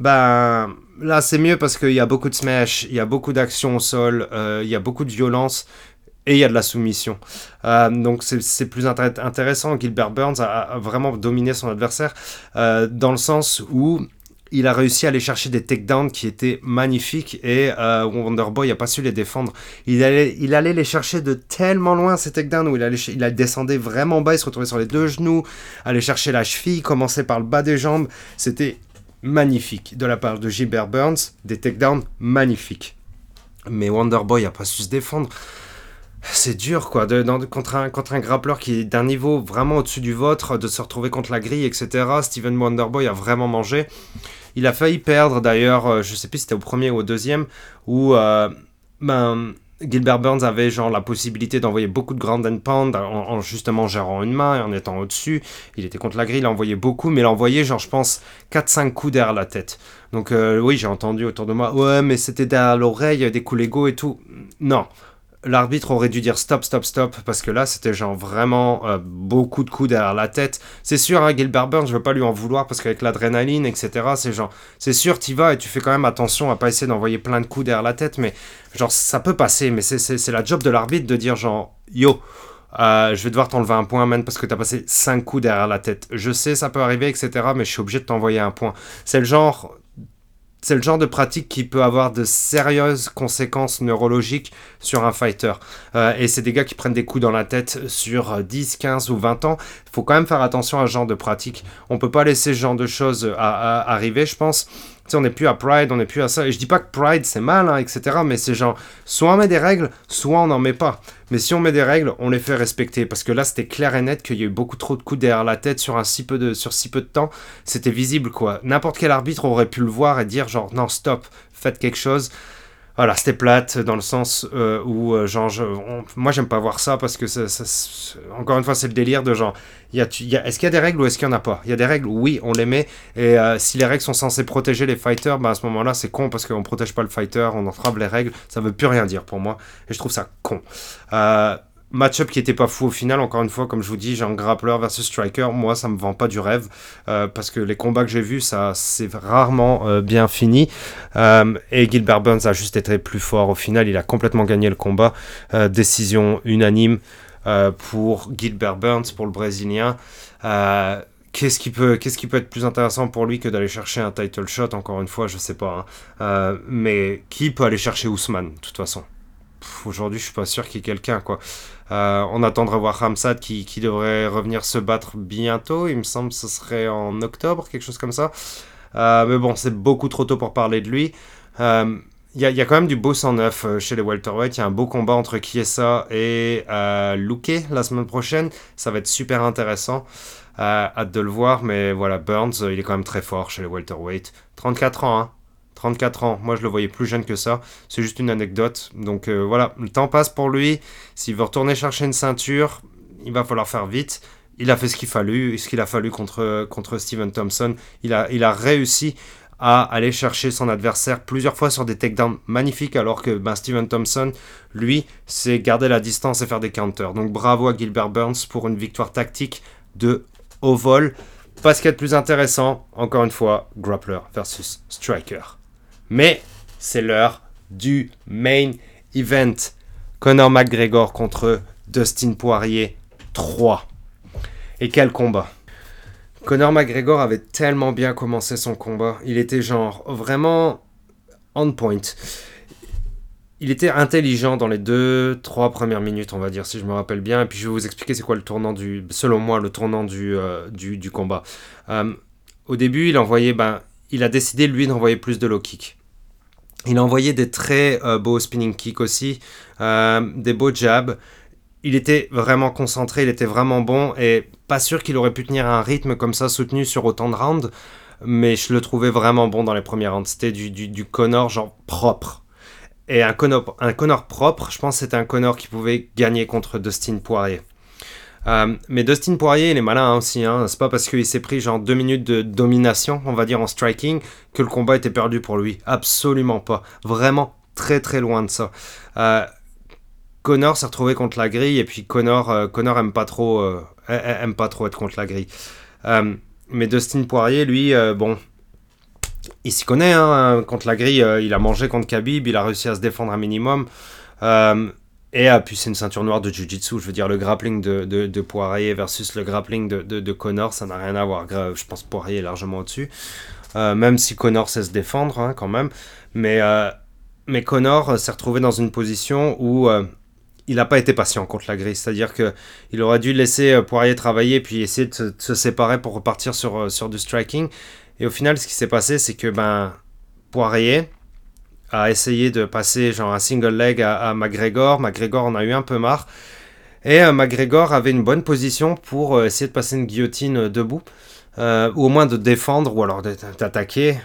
ben là, c'est mieux parce qu'il y a beaucoup de smash, il y a beaucoup d'action au sol, euh, il y a beaucoup de violence et il y a de la soumission. Euh, donc c'est plus intéressant. Gilbert Burns a, vraiment dominé son adversaire euh, dans le sens où il a réussi à aller chercher des takedowns qui étaient magnifiques et Wonderboy n'a pas su les défendre. Il allait, allait les chercher de tellement loin ces takedowns où il, allait, il descendait vraiment bas, il se retrouvait sur les deux genoux, aller chercher la cheville, commencer par le bas des jambes. C'était magnifique de la part de Gilbert Burns, des takedowns magnifiques. Mais Wonderboy a pas su se défendre. C'est dur quoi, de, contre, un, contre grappleur qui est d'un niveau vraiment au-dessus du vôtre, de se retrouver contre la grille, etc. Steven Wonderboy a vraiment mangé. Il a failli perdre d'ailleurs, euh, je sais plus si c'était au premier ou au deuxième, où euh, ben, Gilbert Burns avait genre la possibilité d'envoyer beaucoup de ground and pound en, justement gérant une main et en étant au-dessus. Il était contre la grille, il envoyait beaucoup, mais il envoyait genre je pense 4-5 coups derrière la tête. Donc euh, oui, j'ai entendu autour de moi, ouais mais c'était derrière l'oreille, des coups légaux et tout. Non, l'arbitre aurait dû dire stop, stop, stop, parce que là, c'était genre vraiment euh, beaucoup de coups derrière la tête. C'est sûr, hein, Gilbert Burns, je veux pas lui en vouloir, parce qu'avec l'adrénaline, etc., c'est genre, c'est sûr, t'y vas et tu fais quand même attention à pas essayer d'envoyer plein de coups derrière la tête, mais genre, ça peut passer, mais c'est la job de l'arbitre de dire genre, yo, euh, je vais devoir t'enlever un point, man, parce que t'as passé 5 coups derrière la tête. Je sais, ça peut arriver, etc., mais je suis obligé de t'envoyer un point. C'est le genre, c'est le genre de pratique qui peut avoir de sérieuses conséquences neurologiques sur un fighter. Euh, et c'est des gars qui prennent des coups dans la tête sur 10, 15 ou 20 ans. Il faut quand même faire attention à ce genre de pratique. On peut pas laisser ce genre de choses arriver, je pense on n'est plus à Pride, on n'est plus à ça. Et je dis pas que Pride c'est mal, hein, etc. Mais c'est genre, soit on met des règles, soit on n'en met pas. Mais si on met des règles, on les fait respecter. Parce que là, c'était clair et net qu'il y a eu beaucoup trop de coups derrière la tête sur, si peu de, sur si peu de temps. C'était visible, quoi. N'importe quel arbitre aurait pu le voir et dire, genre, non, stop, faites quelque chose. Voilà, c'était plate dans le sens euh, où, euh, genre, moi j'aime pas voir ça parce que, encore une fois, c'est le délire de genre, est-ce qu'il y a des règles ou est-ce qu'il y en a pas? Il y a des règles, oui, on les met. Et euh, si les règles sont censées protéger les fighters, bah, à ce moment-là, c'est con parce qu'on protège pas le fighter, on entrave les règles, ça veut plus rien dire pour moi. Et je trouve ça con. Match-up qui était pas fou au final, encore une fois, comme je vous dis, genre grappler versus striker, moi ça me vend pas du rêve euh, parce que les combats que j'ai vus, ça c'est rarement euh, bien fini. Euh, et Gilbert Burns a juste été plus fort. Au final, il a complètement gagné le combat. Décision unanime pour Gilbert Burns, pour le Brésilien. Qu'est-ce qui, peut, être plus intéressant pour lui que d'aller chercher un title shot? Encore une fois, je sais pas. hein. Mais qui peut aller chercher Ousmane, de toute façon? Aujourd'hui, je suis pas sûr qu'il y ait quelqu'un, quoi. Euh, on attend de revoir Ramsad qui, qui devrait revenir se battre bientôt. Il me semble que ce serait en octobre, quelque chose comme ça. Euh, mais bon, c'est beaucoup trop tôt pour parler de lui. Euh, Il y, a, il y a quand même du beau 109 euh, chez les welterweight. Il y a un beau combat entre Chiesa et euh, Luque la semaine prochaine. Ça va être super intéressant. Euh, hâte de le voir. Mais voilà, Burns, euh, il est quand même très fort chez les welterweight. 34 ans, hein. 34 ans. Moi, je le voyais plus jeune que ça. C'est juste une anecdote. Donc euh, voilà, le temps passe pour lui. S'il veut retourner chercher une ceinture, il va falloir faire vite. Il a fait ce qu'il fallu, ce qu'il a fallu contre, contre Steven Thompson. Il a, réussi à aller chercher son adversaire plusieurs fois sur des takedowns magnifiques, alors que ben, Steven Thompson, lui, c'est garder la distance et faire des counters. Donc bravo à Gilbert Burns pour une victoire tactique de haut vol. Pas ce qu'il y a de plus intéressant, encore une fois, grappler versus striker. Mais c'est l'heure du main event. Conor McGregor contre Dustin Poirier 3. Et quel combat Conor McGregor avait tellement bien commencé son combat. Il était genre vraiment on point. Il était intelligent dans les deux, trois premières minutes, on va dire, si je me rappelle bien. Et puis je vais vous expliquer c'est quoi le tournant du, selon moi, le tournant du, euh, du, du combat. Euh, au début, il envoyait, ben, il a décidé lui d'envoyer plus de low kick. Il a envoyé des très euh, beaux spinning kicks aussi, euh, des beaux jabs. Il était vraiment concentré, il était vraiment bon et pas sûr qu'il aurait pu tenir un rythme comme ça soutenu sur autant de rounds, mais je le trouvais vraiment bon dans les premiers rounds. C'était du, du, Connor genre propre. Et un Connor, un Connor propre, je pense que c'était un Connor qui pouvait gagner contre Dustin Poirier. Euh, mais Dustin Poirier, il est malin hein, aussi. Hein. C'est pas parce qu'il s'est pris genre deux minutes de domination, on va dire en striking, que le combat était perdu pour lui. Absolument pas. Vraiment très très loin de ça. Euh, Connor s'est retrouvé contre la grille et puis Connor, euh, aime pas trop, euh, aime pas trop être contre la grille. Euh, mais Dustin Poirier, lui, bon, il s'y connaît hein, contre la grille. il a mangé contre Khabib, il a réussi à se défendre un minimum. Et euh, puis c'est une ceinture noire de Jiu-Jitsu. Je veux dire, le grappling de, de, Poirier versus le grappling de, de, Connor, ça n'a rien à voir. Je pense Poirier est largement au-dessus. Euh, même si Connor sait se défendre hein, quand même. Mais, euh, mais Connor euh, s'est retrouvé dans une position où il n'a pas été patient contre la grille. C'est-à-dire qu'il aurait dû laisser Poirier travailler puis essayer de se, séparer pour repartir sur, sur du striking. Et au final, ce qui s'est passé, c'est que ben, Poirier a essayé de passer un single leg à, à McGregor. McGregor en a eu un peu marre. Et euh, McGregor avait une bonne position pour euh, essayer de passer une guillotine euh, debout. Euh, ou au moins de défendre ou alors d'attaquer.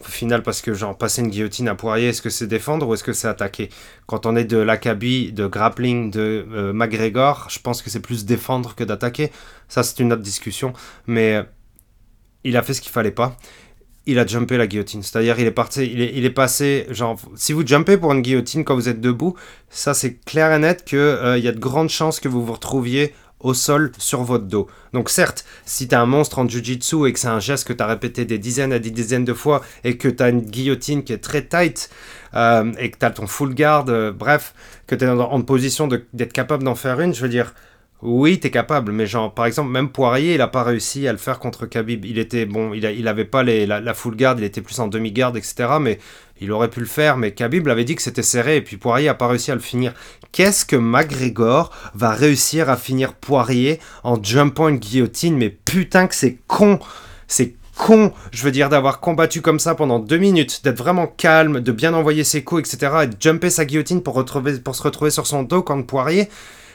Au final, parce que genre passer une guillotine à Poirier, est-ce que c'est défendre ou est-ce que c'est attaquer? Quand on est de l'acabit, de grappling de McGregor, je pense que c'est plus défendre que d'attaquer. Ça, c'est une autre discussion. Mais il a fait ce qu'il fallait pas. Il a jumpé la guillotine. C'est-à-dire, il est parti, il est, passé, genre, si vous jumpez pour une guillotine quand vous êtes debout, ça c'est clair et net que euh, y a de grandes chances que vous vous retrouviez au sol sur votre dos. Donc certes, si t'es un monstre en jiu-jitsu et que c'est un geste que t'as répété des dizaines à des dizaines de fois et que t'as une guillotine qui est très tight euh, et que t'as ton full guard, euh, bref, que t'es en, en position d'être capable d'en faire une, je veux dire, oui, t'es capable, mais genre, par exemple, même Poirier, il a pas réussi à le faire contre Khabib. Il était bon, il, avait pas la, full guard, il était plus en demi-garde, etc. Mais il aurait pu le faire. Mais Khabib l'avait dit que c'était serré, et puis Poirier a pas réussi à le finir. Qu'est-ce que McGregor va réussir à finir Poirier en jumpant une guillotine? Mais putain que c'est con C'est con, je veux dire, d'avoir combattu comme ça pendant deux minutes, d'être vraiment calme, de bien envoyer ses coups, etc. Et de jumper sa guillotine pour, pour se retrouver sur son dos contre Poirier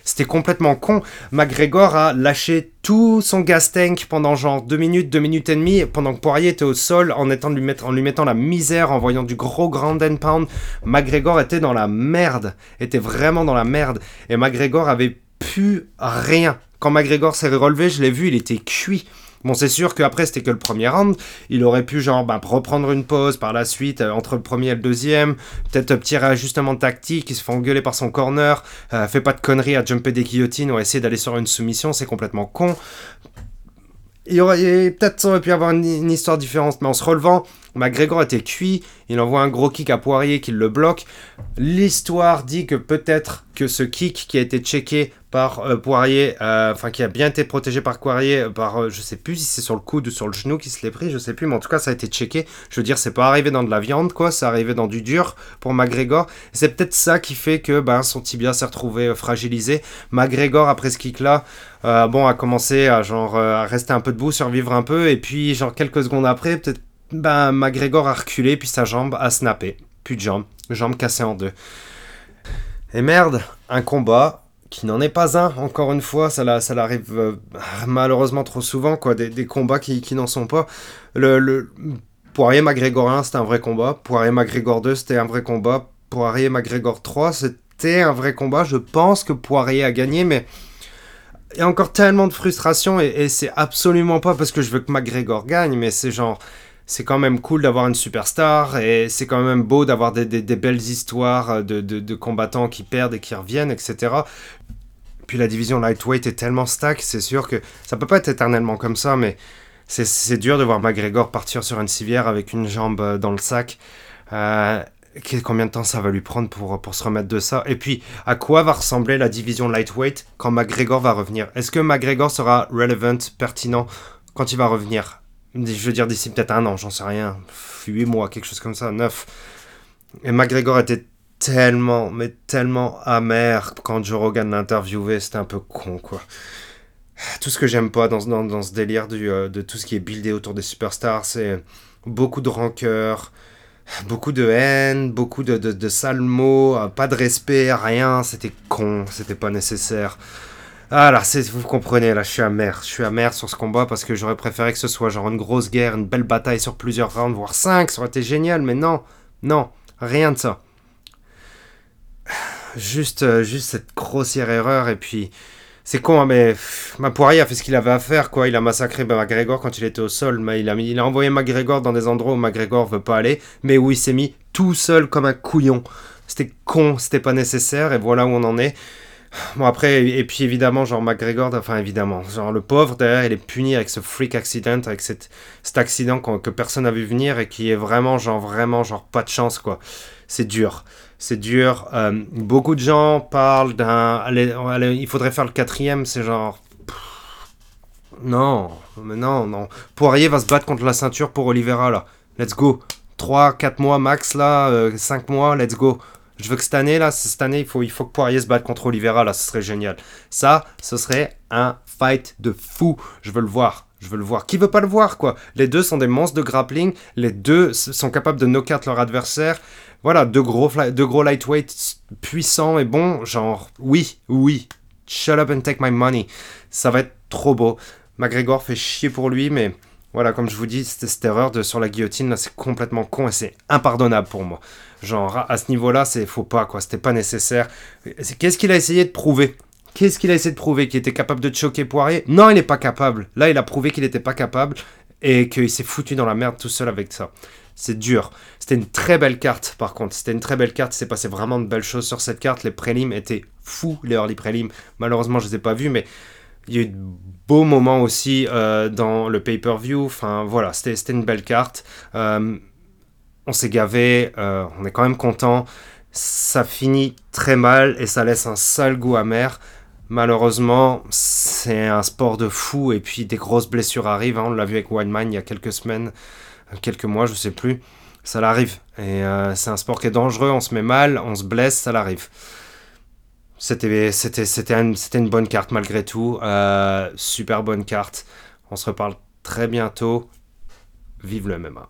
C'était complètement con. McGregor a lâché tout son gas tank pendant genre 2 minutes, 2 minutes et demie, pendant que Poirier était au sol en, étant lui mettre, en lui mettant la misère, en voyant du gros ground and pound. McGregor était dans la merde, était vraiment dans la merde. Et McGregor avait plus rien. Quand McGregor s'est relevé, je l'ai vu, il était cuit. Bon, c'est sûr qu'après, c'était que le premier round. Il aurait pu, genre, bah, reprendre une pause par la suite, euh, entre le premier et le deuxième. Peut-être un petit réajustement tactique. Il se fait engueuler par son corner. Euh, fait pas de conneries à jumper des guillotines ou essayer d'aller sur une soumission. C'est complètement con. Il aurait peut-être ça aurait pu avoir une, une, histoire différente, mais en se relevant, McGregor était cuit, il envoie un gros kick à Poirier qui le bloque. L'histoire dit que peut-être que ce kick qui a été checké par euh, Poirier, euh, enfin qui a bien été protégé par Poirier, euh, par je sais plus si c'est sur le coude ou sur le genou qui se l'est pris, je sais plus, mais en tout cas ça a été checké. Je veux dire, c'est pas arrivé dans de la viande, quoi, c'est arrivé dans du dur pour McGregor. C'est peut-être ça qui fait que ben, son tibia s'est retrouvé fragilisé. McGregor, après ce kick-là, bon, a commencé à, genre, à rester un peu debout, survivre un peu, et puis genre quelques secondes après, peut-être ben, McGregor a reculé, puis sa jambe a snappé. Plus de jambe, jambe cassée en deux. Et merde, un combat qui n'en est pas un, encore une fois, ça, l'arrive euh, malheureusement trop souvent, quoi, des, combats qui, n'en sont pas. Le, le Poirier McGregor 1, c'était un vrai combat. Poirier McGregor 2, c'était un vrai combat. Poirier McGregor 3, c'était un vrai combat. Je pense que Poirier a gagné, mais il y a encore tellement de frustration et, et c'est absolument pas parce que je veux que McGregor gagne, mais c'est genre c'est quand même cool d'avoir une superstar et c'est quand même beau d'avoir des, belles histoires de, de, combattants qui perdent et qui reviennent, etc. Puis la division lightweight est tellement stack, c'est sûr que ça peut pas être éternellement comme ça, mais c'est dur de voir McGregor partir sur une civière avec une jambe euh, dans le sac. Euh, combien de temps ça va lui prendre pour, pour se remettre de ça? Et puis, à quoi va ressembler la division lightweight quand McGregor va revenir? Est-ce que McGregor sera relevant, pertinent quand il va revenir? Je veux dire d'ici peut-être un an, j'en sais rien. 8 mois, quelque chose comme ça, 9. Et McGregor était tellement, mais tellement amer quand Joe Rogan l'interviewait, c'était un peu con, quoi. Tout ce que j'aime pas dans, dans, dans, ce délire du, euh, de tout ce qui est buildé autour des superstars, c'est beaucoup de rancœur, beaucoup de haine, beaucoup de, de, de sales mots, euh, pas de respect, rien, c'était con, c'était pas nécessaire. Ah là, vous comprenez, là, je suis amer. Je suis amer sur ce combat parce que j'aurais préféré que ce soit genre une grosse guerre, une belle bataille sur plusieurs rounds, voire 5, ça aurait été génial, mais non, non, rien de ça. Juste, euh, juste cette grossière erreur, et puis, c'est con, hein, mais ma Poirier a fait ce qu'il avait à faire, quoi. Il a massacré McGregor quand il était au sol, mais il a, il a envoyé McGregor dans des endroits où McGregor veut pas aller, mais où il s'est mis tout seul comme un couillon. C'était con, c'était pas nécessaire, et voilà où on en est. Bon après, et puis évidemment, genre McGregor, enfin évidemment, genre le pauvre derrière, il est puni avec ce freak accident, avec cet accident que personne n'a vu venir et qui est vraiment, genre vraiment, genre pas de chance quoi. C'est dur, c'est dur. Euh, beaucoup de gens parlent d'un, il faudrait faire le quatrième, c'est genre, non, mais non, non. Poirier va se battre contre la ceinture pour Oliveira là. Let's go. 3, 4 mois max là, 5 euh, mois, let's go. Je veux que cette année, là, cette année, il faut, il faut que Poirier se batte contre Oliveira, là, ce serait génial. Ça, ce serait un fight de fou. Je veux le voir. Je veux le voir. Qui veut pas le voir, quoi? Les deux sont des monstres de grappling. Les deux sont capables de knock-out leur adversaire. Voilà, deux gros, deux gros lightweight puissants et bons. Genre, oui, oui. Shut up and take my money. Ça va être trop beau. McGregor fait chier pour lui, mais voilà, comme je vous dis, cette erreur de, sur la guillotine, là, c'est complètement con et c'est impardonnable pour moi. Genre, à ce niveau-là, c'est faut pas, quoi. C'était pas nécessaire. Qu'est-ce qu'il a essayé de prouver? Qu'est-ce qu'il a essayé de prouver? Qu'il était capable de choquer Poirier? Non, il n'est pas capable. Là, il a prouvé qu'il n'était pas capable et qu'il s'est foutu dans la merde tout seul avec ça. C'est dur. C'était une très belle carte, par contre. C'était une très belle carte. Il s'est passé vraiment de belles choses sur cette carte. Les prélims étaient fous, les early prélims. Malheureusement, je ne les ai pas vus, mais il y a eu de beaux moments aussi euh, dans le pay-per-view. Enfin, voilà, c'était une belle carte. Euh, on s'est gavé, euh, on est quand même content. Ça finit très mal et ça laisse un sale goût amer. Malheureusement, c'est un sport de fou et puis des grosses blessures arrivent. Hein. On l'a vu avec Wildman il y a quelques semaines, quelques mois, je sais plus. Ça l'arrive. Et c'est un sport qui est dangereux, on se met mal, on se blesse, ça l'arrive. C'était, une, bonne carte malgré tout. Euh, super bonne carte. On se reparle très bientôt. Vive le MMA.